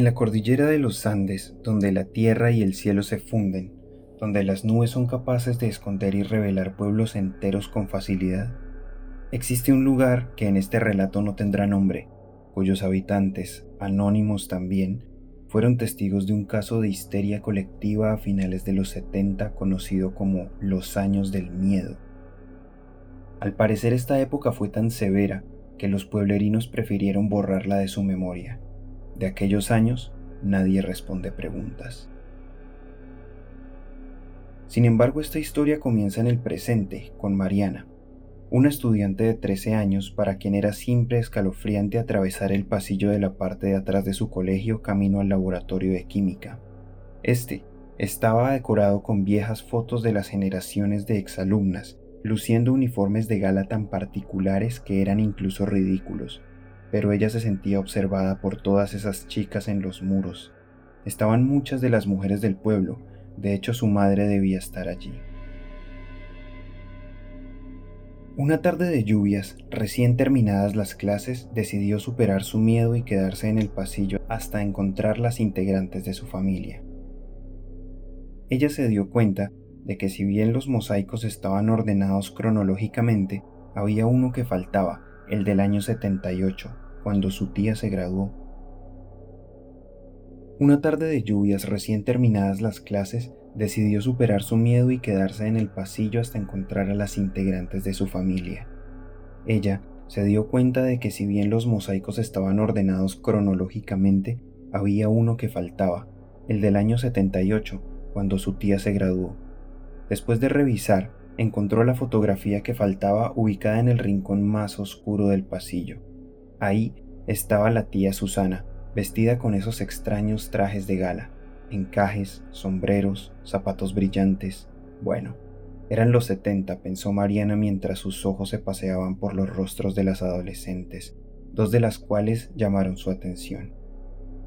En la cordillera de los Andes, donde la tierra y el cielo se funden, donde las nubes son capaces de esconder y revelar pueblos enteros con facilidad, existe un lugar que en este relato no tendrá nombre, cuyos habitantes, anónimos también, fueron testigos de un caso de histeria colectiva a finales de los 70 conocido como los años del miedo. Al parecer esta época fue tan severa que los pueblerinos prefirieron borrarla de su memoria de aquellos años nadie responde preguntas. Sin embargo, esta historia comienza en el presente, con Mariana, una estudiante de 13 años para quien era siempre escalofriante atravesar el pasillo de la parte de atrás de su colegio camino al laboratorio de química. Este estaba decorado con viejas fotos de las generaciones de exalumnas, luciendo uniformes de gala tan particulares que eran incluso ridículos, pero ella se sentía observada por todas esas chicas en los muros. Estaban muchas de las mujeres del pueblo, de hecho su madre debía estar allí. Una tarde de lluvias, recién terminadas las clases, decidió superar su miedo y quedarse en el pasillo hasta encontrar las integrantes de su familia. Ella se dio cuenta de que si bien los mosaicos estaban ordenados cronológicamente, había uno que faltaba, el del año 78, cuando su tía se graduó. Una tarde de lluvias recién terminadas las clases, decidió superar su miedo y quedarse en el pasillo hasta encontrar a las integrantes de su familia. Ella se dio cuenta de que si bien los mosaicos estaban ordenados cronológicamente, había uno que faltaba, el del año 78, cuando su tía se graduó. Después de revisar, encontró la fotografía que faltaba ubicada en el rincón más oscuro del pasillo. Ahí estaba la tía Susana, vestida con esos extraños trajes de gala, encajes, sombreros, zapatos brillantes. Bueno, eran los setenta, pensó Mariana mientras sus ojos se paseaban por los rostros de las adolescentes, dos de las cuales llamaron su atención.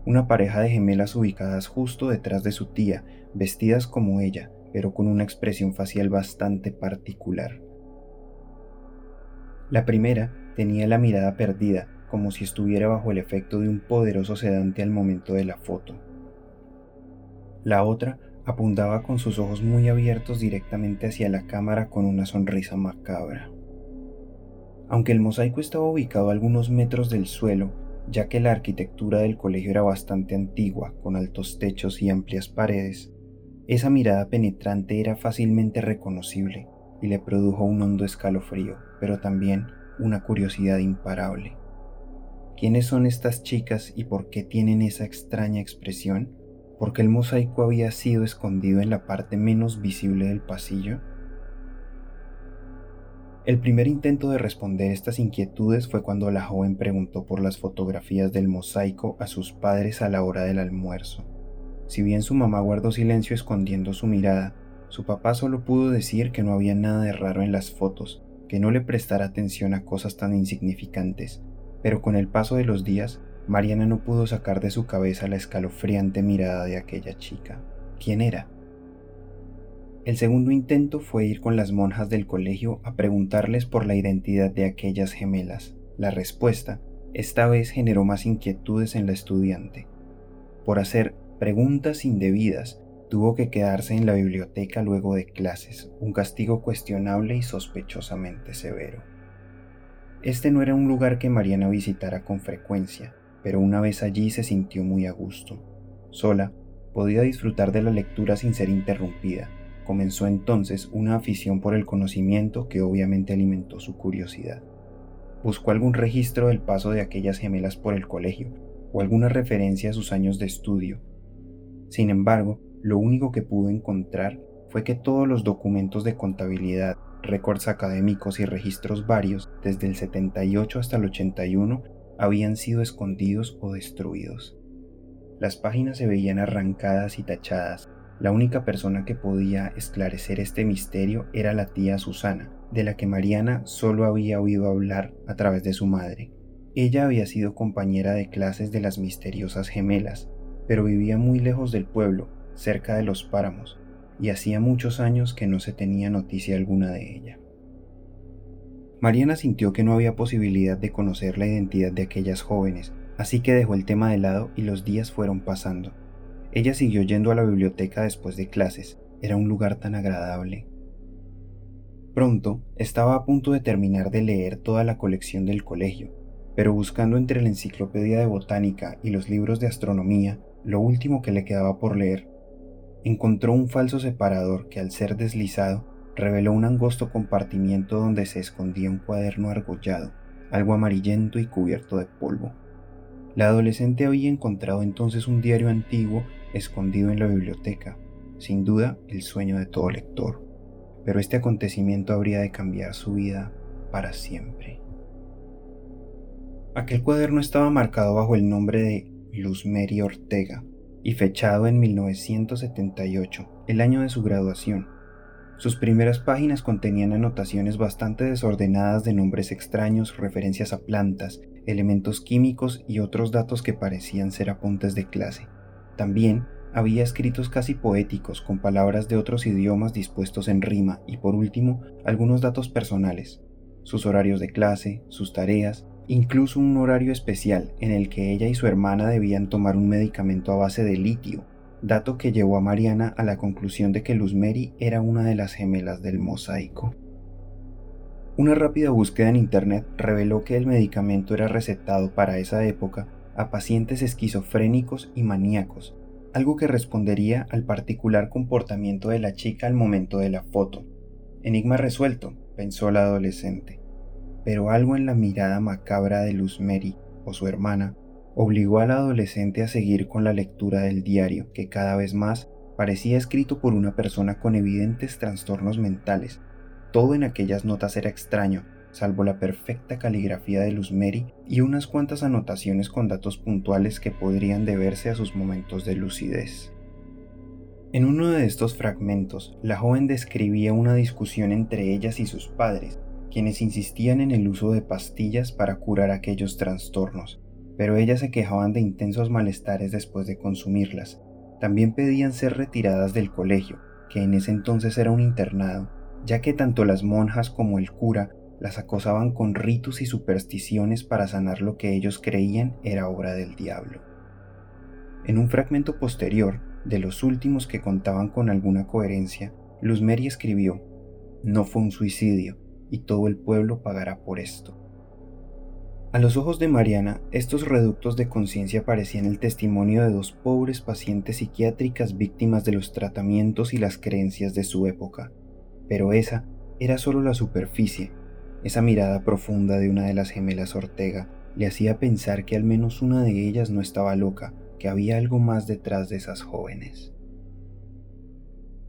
Una pareja de gemelas ubicadas justo detrás de su tía, vestidas como ella, pero con una expresión facial bastante particular. La primera tenía la mirada perdida, como si estuviera bajo el efecto de un poderoso sedante al momento de la foto. La otra apuntaba con sus ojos muy abiertos directamente hacia la cámara con una sonrisa macabra. Aunque el mosaico estaba ubicado a algunos metros del suelo, ya que la arquitectura del colegio era bastante antigua, con altos techos y amplias paredes, esa mirada penetrante era fácilmente reconocible y le produjo un hondo escalofrío, pero también una curiosidad imparable. ¿Quiénes son estas chicas y por qué tienen esa extraña expresión? ¿Por qué el mosaico había sido escondido en la parte menos visible del pasillo? El primer intento de responder estas inquietudes fue cuando la joven preguntó por las fotografías del mosaico a sus padres a la hora del almuerzo. Si bien su mamá guardó silencio escondiendo su mirada, su papá solo pudo decir que no había nada de raro en las fotos, que no le prestara atención a cosas tan insignificantes, pero con el paso de los días, Mariana no pudo sacar de su cabeza la escalofriante mirada de aquella chica. ¿Quién era? El segundo intento fue ir con las monjas del colegio a preguntarles por la identidad de aquellas gemelas. La respuesta, esta vez generó más inquietudes en la estudiante. Por hacer preguntas indebidas, tuvo que quedarse en la biblioteca luego de clases, un castigo cuestionable y sospechosamente severo. Este no era un lugar que Mariana visitara con frecuencia, pero una vez allí se sintió muy a gusto. Sola, podía disfrutar de la lectura sin ser interrumpida. Comenzó entonces una afición por el conocimiento que obviamente alimentó su curiosidad. Buscó algún registro del paso de aquellas gemelas por el colegio o alguna referencia a sus años de estudio, sin embargo, lo único que pudo encontrar fue que todos los documentos de contabilidad, récords académicos y registros varios desde el 78 hasta el 81 habían sido escondidos o destruidos. Las páginas se veían arrancadas y tachadas. La única persona que podía esclarecer este misterio era la tía Susana, de la que Mariana solo había oído hablar a través de su madre. Ella había sido compañera de clases de las misteriosas gemelas, pero vivía muy lejos del pueblo, cerca de los páramos, y hacía muchos años que no se tenía noticia alguna de ella. Mariana sintió que no había posibilidad de conocer la identidad de aquellas jóvenes, así que dejó el tema de lado y los días fueron pasando. Ella siguió yendo a la biblioteca después de clases, era un lugar tan agradable. Pronto estaba a punto de terminar de leer toda la colección del colegio, pero buscando entre la enciclopedia de botánica y los libros de astronomía, lo último que le quedaba por leer, encontró un falso separador que al ser deslizado reveló un angosto compartimiento donde se escondía un cuaderno argollado, algo amarillento y cubierto de polvo. La adolescente había encontrado entonces un diario antiguo escondido en la biblioteca, sin duda el sueño de todo lector, pero este acontecimiento habría de cambiar su vida para siempre. Aquel cuaderno estaba marcado bajo el nombre de Luz Mary Ortega y fechado en 1978, el año de su graduación. Sus primeras páginas contenían anotaciones bastante desordenadas de nombres extraños, referencias a plantas, elementos químicos y otros datos que parecían ser apuntes de clase. También había escritos casi poéticos con palabras de otros idiomas dispuestos en rima y por último algunos datos personales, sus horarios de clase, sus tareas, incluso un horario especial en el que ella y su hermana debían tomar un medicamento a base de litio, dato que llevó a Mariana a la conclusión de que Luz Mary era una de las gemelas del mosaico. Una rápida búsqueda en Internet reveló que el medicamento era recetado para esa época a pacientes esquizofrénicos y maníacos, algo que respondería al particular comportamiento de la chica al momento de la foto. Enigma resuelto, pensó la adolescente. Pero algo en la mirada macabra de Luz Mary o su hermana obligó a la adolescente a seguir con la lectura del diario, que cada vez más parecía escrito por una persona con evidentes trastornos mentales todo en aquellas notas era extraño, salvo la perfecta caligrafía de Luz Mary y unas cuantas anotaciones con datos puntuales que podrían deberse a sus momentos de lucidez. En uno de estos fragmentos, la joven describía una discusión entre ellas y sus padres, quienes insistían en el uso de pastillas para curar aquellos trastornos, pero ellas se quejaban de intensos malestares después de consumirlas. También pedían ser retiradas del colegio, que en ese entonces era un internado, ya que tanto las monjas como el cura las acosaban con ritos y supersticiones para sanar lo que ellos creían era obra del diablo. En un fragmento posterior, de los últimos que contaban con alguna coherencia, Luz Mary escribió, No fue un suicidio, y todo el pueblo pagará por esto. A los ojos de Mariana, estos reductos de conciencia parecían el testimonio de dos pobres pacientes psiquiátricas víctimas de los tratamientos y las creencias de su época, pero esa era solo la superficie. Esa mirada profunda de una de las gemelas Ortega le hacía pensar que al menos una de ellas no estaba loca, que había algo más detrás de esas jóvenes.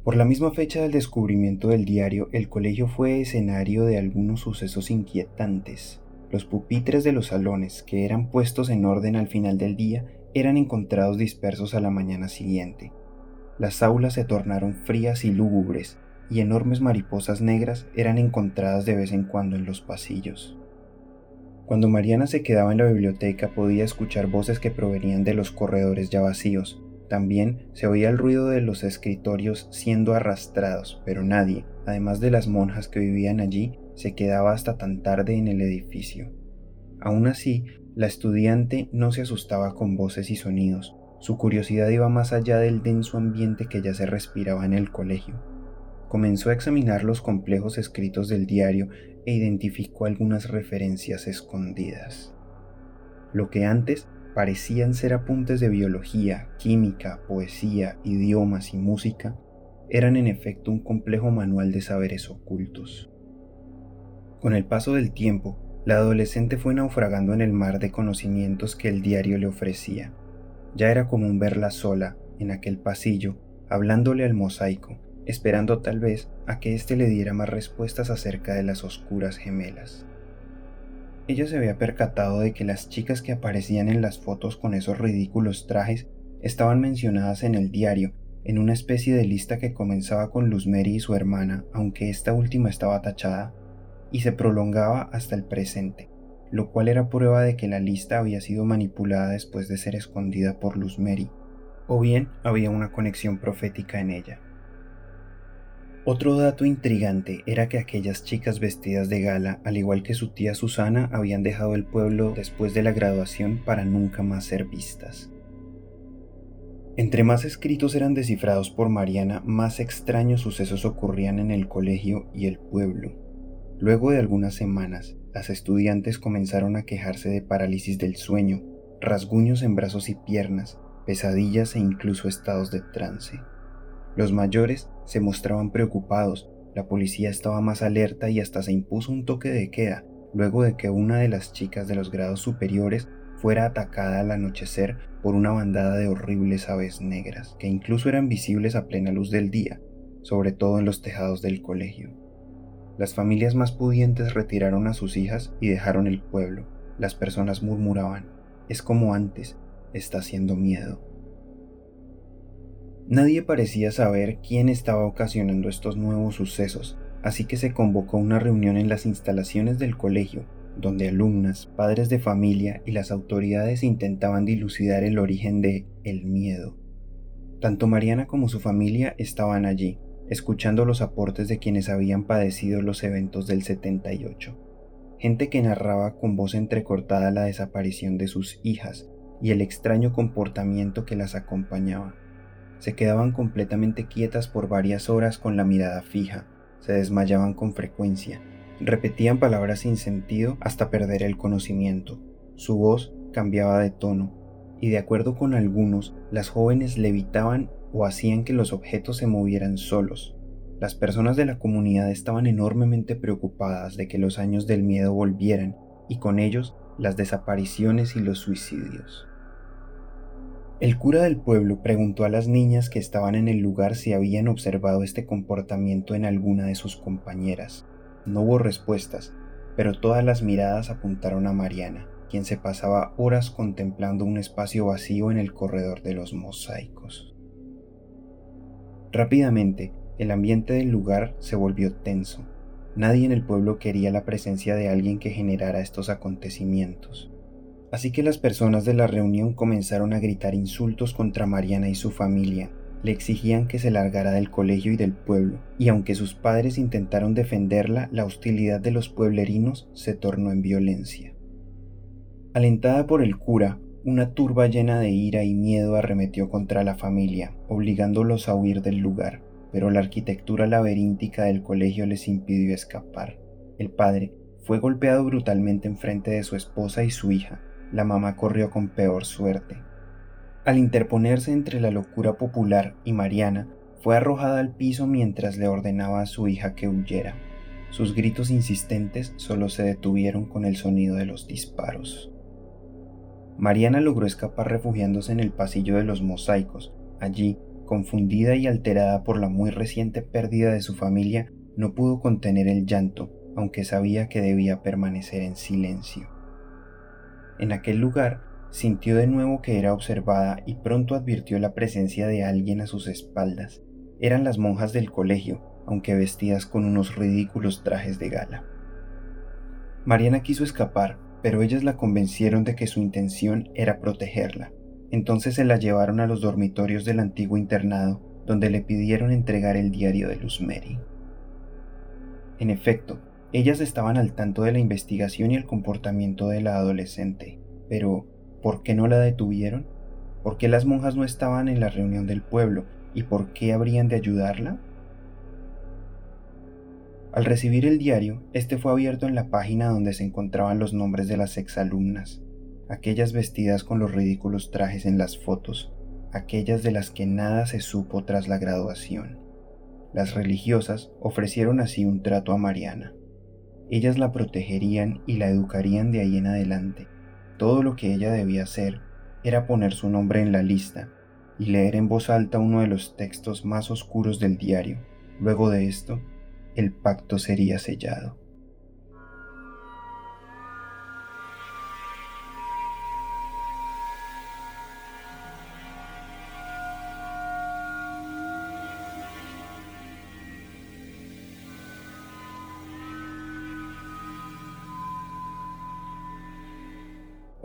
Por la misma fecha del descubrimiento del diario, el colegio fue escenario de algunos sucesos inquietantes. Los pupitres de los salones, que eran puestos en orden al final del día, eran encontrados dispersos a la mañana siguiente. Las aulas se tornaron frías y lúgubres, y enormes mariposas negras eran encontradas de vez en cuando en los pasillos. Cuando Mariana se quedaba en la biblioteca podía escuchar voces que provenían de los corredores ya vacíos. También se oía el ruido de los escritorios siendo arrastrados, pero nadie, además de las monjas que vivían allí, se quedaba hasta tan tarde en el edificio. Aún así, la estudiante no se asustaba con voces y sonidos. Su curiosidad iba más allá del denso ambiente que ya se respiraba en el colegio comenzó a examinar los complejos escritos del diario e identificó algunas referencias escondidas. Lo que antes parecían ser apuntes de biología, química, poesía, idiomas y música, eran en efecto un complejo manual de saberes ocultos. Con el paso del tiempo, la adolescente fue naufragando en el mar de conocimientos que el diario le ofrecía. Ya era común verla sola, en aquel pasillo, hablándole al mosaico, esperando tal vez a que éste le diera más respuestas acerca de las oscuras gemelas. Ella se había percatado de que las chicas que aparecían en las fotos con esos ridículos trajes estaban mencionadas en el diario, en una especie de lista que comenzaba con Luz Mary y su hermana, aunque esta última estaba tachada, y se prolongaba hasta el presente, lo cual era prueba de que la lista había sido manipulada después de ser escondida por Luz Mary, o bien había una conexión profética en ella. Otro dato intrigante era que aquellas chicas vestidas de gala, al igual que su tía Susana, habían dejado el pueblo después de la graduación para nunca más ser vistas. Entre más escritos eran descifrados por Mariana, más extraños sucesos ocurrían en el colegio y el pueblo. Luego de algunas semanas, las estudiantes comenzaron a quejarse de parálisis del sueño, rasguños en brazos y piernas, pesadillas e incluso estados de trance. Los mayores se mostraban preocupados, la policía estaba más alerta y hasta se impuso un toque de queda luego de que una de las chicas de los grados superiores fuera atacada al anochecer por una bandada de horribles aves negras, que incluso eran visibles a plena luz del día, sobre todo en los tejados del colegio. Las familias más pudientes retiraron a sus hijas y dejaron el pueblo. Las personas murmuraban, es como antes, está haciendo miedo. Nadie parecía saber quién estaba ocasionando estos nuevos sucesos, así que se convocó una reunión en las instalaciones del colegio, donde alumnas, padres de familia y las autoridades intentaban dilucidar el origen de el miedo. Tanto Mariana como su familia estaban allí, escuchando los aportes de quienes habían padecido los eventos del 78. Gente que narraba con voz entrecortada la desaparición de sus hijas y el extraño comportamiento que las acompañaba se quedaban completamente quietas por varias horas con la mirada fija, se desmayaban con frecuencia, repetían palabras sin sentido hasta perder el conocimiento. Su voz cambiaba de tono, y de acuerdo con algunos, las jóvenes levitaban o hacían que los objetos se movieran solos. Las personas de la comunidad estaban enormemente preocupadas de que los años del miedo volvieran y con ellos las desapariciones y los suicidios. El cura del pueblo preguntó a las niñas que estaban en el lugar si habían observado este comportamiento en alguna de sus compañeras. No hubo respuestas, pero todas las miradas apuntaron a Mariana, quien se pasaba horas contemplando un espacio vacío en el corredor de los mosaicos. Rápidamente, el ambiente del lugar se volvió tenso. Nadie en el pueblo quería la presencia de alguien que generara estos acontecimientos. Así que las personas de la reunión comenzaron a gritar insultos contra Mariana y su familia. Le exigían que se largara del colegio y del pueblo, y aunque sus padres intentaron defenderla, la hostilidad de los pueblerinos se tornó en violencia. Alentada por el cura, una turba llena de ira y miedo arremetió contra la familia, obligándolos a huir del lugar, pero la arquitectura laberíntica del colegio les impidió escapar. El padre fue golpeado brutalmente en frente de su esposa y su hija, la mamá corrió con peor suerte. Al interponerse entre la locura popular y Mariana, fue arrojada al piso mientras le ordenaba a su hija que huyera. Sus gritos insistentes solo se detuvieron con el sonido de los disparos. Mariana logró escapar refugiándose en el pasillo de los mosaicos. Allí, confundida y alterada por la muy reciente pérdida de su familia, no pudo contener el llanto, aunque sabía que debía permanecer en silencio. En aquel lugar sintió de nuevo que era observada y pronto advirtió la presencia de alguien a sus espaldas. Eran las monjas del colegio, aunque vestidas con unos ridículos trajes de gala. Mariana quiso escapar, pero ellas la convencieron de que su intención era protegerla. Entonces se la llevaron a los dormitorios del antiguo internado, donde le pidieron entregar el diario de Luz. En efecto, ellas estaban al tanto de la investigación y el comportamiento de la adolescente, pero ¿por qué no la detuvieron? ¿Por qué las monjas no estaban en la reunión del pueblo? ¿Y por qué habrían de ayudarla? Al recibir el diario, este fue abierto en la página donde se encontraban los nombres de las exalumnas, aquellas vestidas con los ridículos trajes en las fotos, aquellas de las que nada se supo tras la graduación. Las religiosas ofrecieron así un trato a Mariana. Ellas la protegerían y la educarían de ahí en adelante. Todo lo que ella debía hacer era poner su nombre en la lista y leer en voz alta uno de los textos más oscuros del diario. Luego de esto, el pacto sería sellado.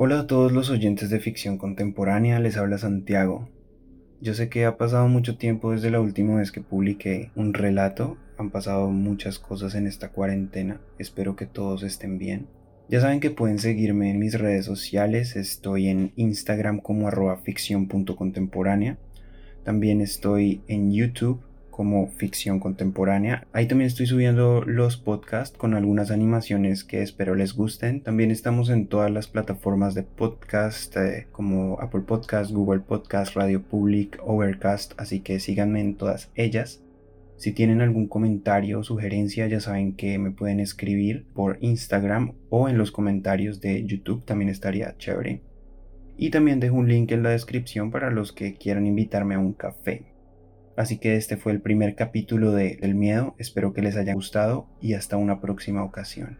Hola a todos los oyentes de ficción contemporánea, les habla Santiago. Yo sé que ha pasado mucho tiempo desde la última vez que publiqué un relato, han pasado muchas cosas en esta cuarentena, espero que todos estén bien. Ya saben que pueden seguirme en mis redes sociales, estoy en Instagram como arroba ficción.contemporánea, también estoy en YouTube como ficción contemporánea. Ahí también estoy subiendo los podcasts con algunas animaciones que espero les gusten. También estamos en todas las plataformas de podcast eh, como Apple Podcast, Google Podcast, Radio Public, Overcast, así que síganme en todas ellas. Si tienen algún comentario o sugerencia ya saben que me pueden escribir por Instagram o en los comentarios de YouTube, también estaría chévere. Y también dejo un link en la descripción para los que quieran invitarme a un café. Así que este fue el primer capítulo de El miedo, espero que les haya gustado y hasta una próxima ocasión.